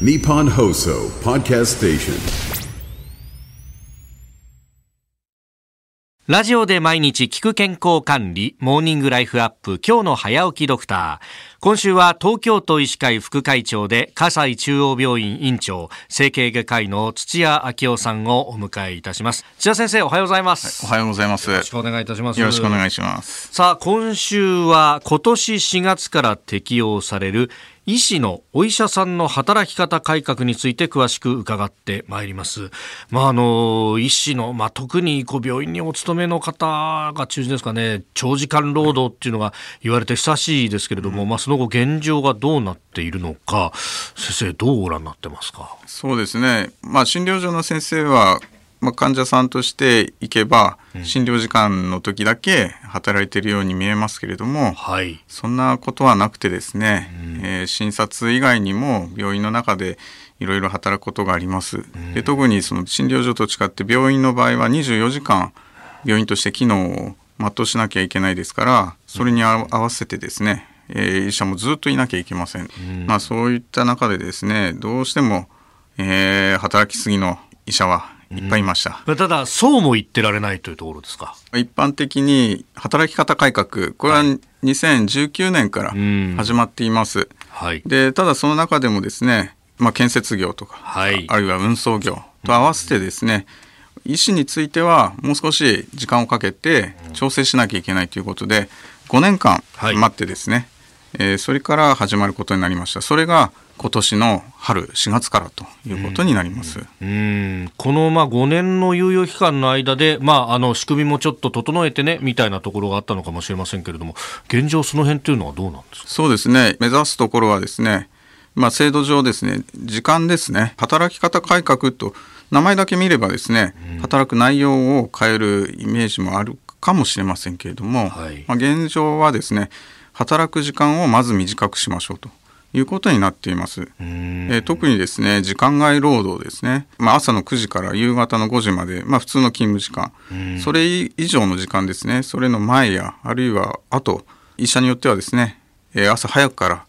Nippon Hoso Podcast Station. ラジオで毎日聞く健康管理、モーニングライフアップ、今日の早起きドクター。今週は東京都医師会副会長で、葛西中央病院院長、整形外科医の土屋昭夫さんをお迎えいたします。土屋先生、おはようございます。おはようございます。よろしくお願いいたします。よろしくお願いします。さあ、今週は今年4月から適用される医師のお医者さんの働き方改革について詳しく伺ってまいります。まあ、あの、医師の、まあ、特にこう病院にお勤めの方が中心ですかね、長時間労働っていうのが言われて久しいですけれども、まあ、その後現状がどうなっているのか、先生どうご覧になってますか？そうですね。まあ診療所の先生は、まあ、患者さんとして行けば、診療時間の時だけ働いているように見えますけれども、はい。そんなことはなくてですね、えー診察以外にも病院の中でいろいろ働くことがあります。で特にその診療所と違って病院の場合は24時間病院として機能を全うしなきゃいけないですからそれにあ合わせてですね、えー医者もずっといなきゃいけません。まあそういった中でですねどうしても、えー働きすぎの医者はいっぱいいました。まあただ、そうも言ってられないというところですか。一般的に働き方改革これは2019年からん始まっています。はい。でただその中でもですね、まあ、建設業とか、はいあるいは運送業と合わせてですね、医師についてはもう少し時間をかけて調整しなきゃいけないということで5年間はい待ってですね、えーそれから始まることになりましたそれが今年の春4月からということになります。うん。このまあ5年の猶予期間の間で、まあ、あの仕組みもちょっと整えてねみたいなところがあったのかもしれませんけれども現状その辺というのはどうなんですか？そうですね。目指すところはですね、まあ、制度上ですね時間ですね。働き方改革と名前だけ見ればですね、働く内容を変えるイメージもあるかもしれませんけれども、はい。まあ、現状はですね働く時間をまず短くしましょうということになっています。えー特にですね時間外労働ですね、まあ、朝の9時から夕方の5時まで、まあ、普通の勤務時間、それ以上の時間ですね。それの前やあるいは後医者によってはですね、えー朝早くから、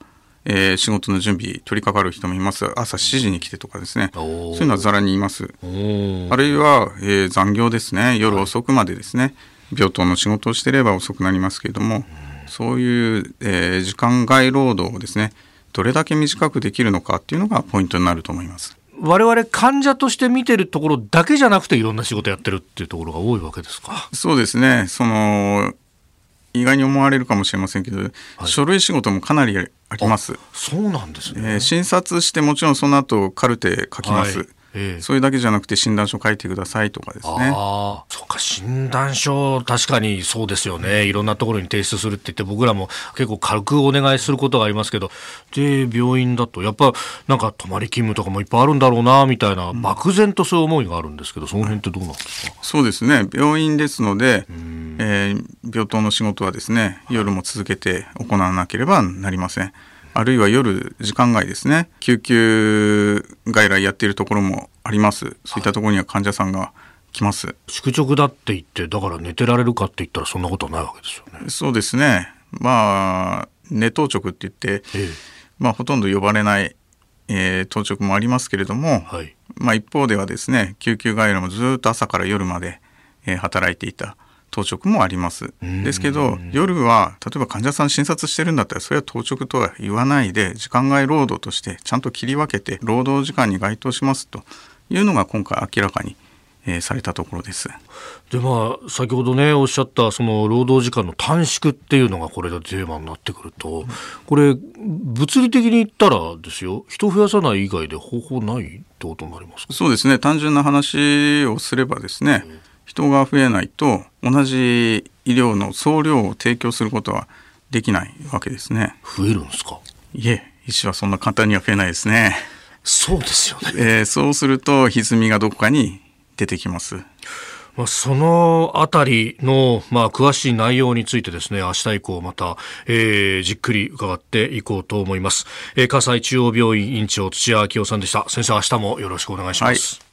えー仕事の準備取り掛かる人もいます。朝7時に来てとかですね。そういうのはざらにいます。あるいは、えー残業ですね。夜遅くまでですね、病棟の仕事をしていれば遅くなりますけれども、そういう、えー時間外労働をですねどれだけ短くできるのかっていうのがポイントになると思います。我々患者として見てるところだけじゃなくていろんな仕事やってるっていうところが多いわけですか？そうですね。その意外に思われるかもしれませんけど、書類仕事もかなりあります。そうなんですね、えー診察してもちろんその後カルテ書きます、はいええ。それだけじゃなくて診断書書いてくださいとかですね。ああ、そうか、診断書、確かにそうですよね。いろんなところに提出するって言って、僕らも結構軽くお願いすることがありますけど、で、病院だと、やっぱ、なんか泊まり勤務とかもいっぱいあるんだろうな、みたいな、漠然とそういう思いがあるんですけど、その辺ってどうなんですか？そうですね。病院ですので、えー病棟の仕事はですね夜も続けて行わなければなりませんあるいは夜時間外ですね。救急外来やっているところもあります。そういったところには患者さんが来ます。宿直だって言って、だから寝てられるかって言ったらそんなことはないわけですよね。そうですね。まあ寝当直って言って、ええ。まあ、ほとんど呼ばれない、えー当直もありますけれども、はい。まあ、一方ではですね救急外来もずっと朝から夜まで、えー働いていた当直もあります。ですけど夜は例えば患者さん診察してるんだったらそれは当直とは言わないで時間外労働としてちゃんと切り分けて労働時間に該当しますというのが今回明らかに、えーされたところです。で、まあ、先ほどね、おっしゃった、その、労働時間の短縮っていうのがこれでテーマになってくると、これ、物理的に言ったらですよ、人増やさない以外で方法ないってことになりますか？そうですね。単純な話をすればですね人が増えないと同じ医療の総量を提供することはできないわけですね。増えるんですか？いえ医師はそんな簡単には増えないですね。そうですよね。えーそうすると歪みがどこかに出てきます。まあ、そのあたりの、まあ、詳しい内容についてですね、明日以降また、えーじっくり伺っていこうと思います。えー、葛西中央病院院長土屋明夫さんでした。先生、明日もよろしくお願いします。